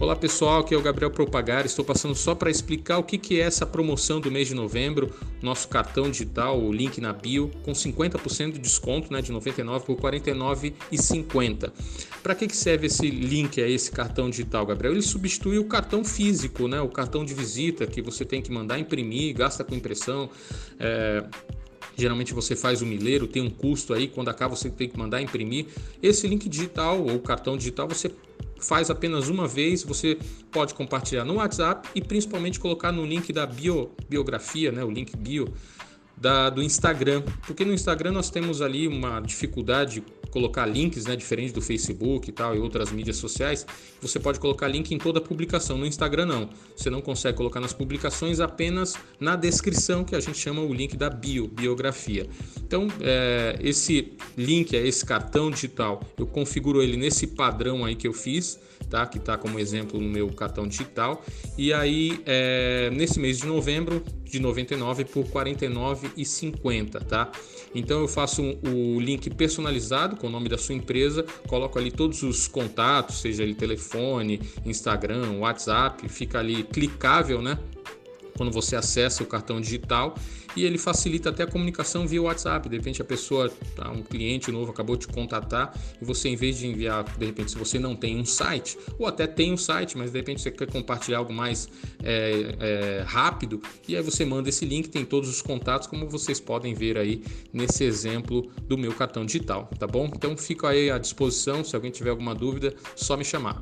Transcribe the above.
Olá pessoal, aqui é o Gabriel Propagar. Estou passando só para explicar o que, é essa promoção do mês de novembro. Nosso cartão digital, o link na bio, com 50% de desconto, né, de 99 por 49,50. Para que, que serve esse link a esse cartão digital, Gabriel? Ele substitui o cartão físico, né, o cartão de visita que você tem que mandar imprimir, gasta com impressão. É Geralmente você faz o milheiro, tem um custo aí, quando acaba você tem que mandar imprimir. Esse link digital ou cartão digital você faz apenas uma vez, você pode compartilhar no WhatsApp e principalmente colocar no link da bio, biografia, né, o link bio da, do Instagram, porque no Instagram nós temos ali uma dificuldade colocar links, né, diferente do Facebook e tal e outras mídias sociais, você pode colocar link em toda publicação. No Instagram não, você não consegue colocar nas publicações, apenas na descrição que a gente chama o link da bio, biografia. Então é, esse link, é esse cartão digital, eu configuro ele nesse padrão aí que eu fiz, tá? Que está como exemplo no meu cartão digital. E aí é, nesse mês de novembro de 99 por 49,50, tá? Então eu faço um, o link personalizado com o nome da sua empresa, coloco ali todos os contatos, seja ele telefone, Instagram, WhatsApp, fica ali clicável, né? Quando você acessa o cartão digital e ele facilita até a comunicação via WhatsApp. De repente a pessoa, tá, um cliente novo acabou de contatar e você em vez de enviar, de repente se você não tem um site ou até tem um site, mas de repente você quer compartilhar algo mais é, é, rápido e aí você manda esse link, tem todos os contatos como vocês podem ver aí nesse exemplo do meu cartão digital, tá bom? Então fico aí à disposição, se alguém tiver alguma dúvida, só me chamar.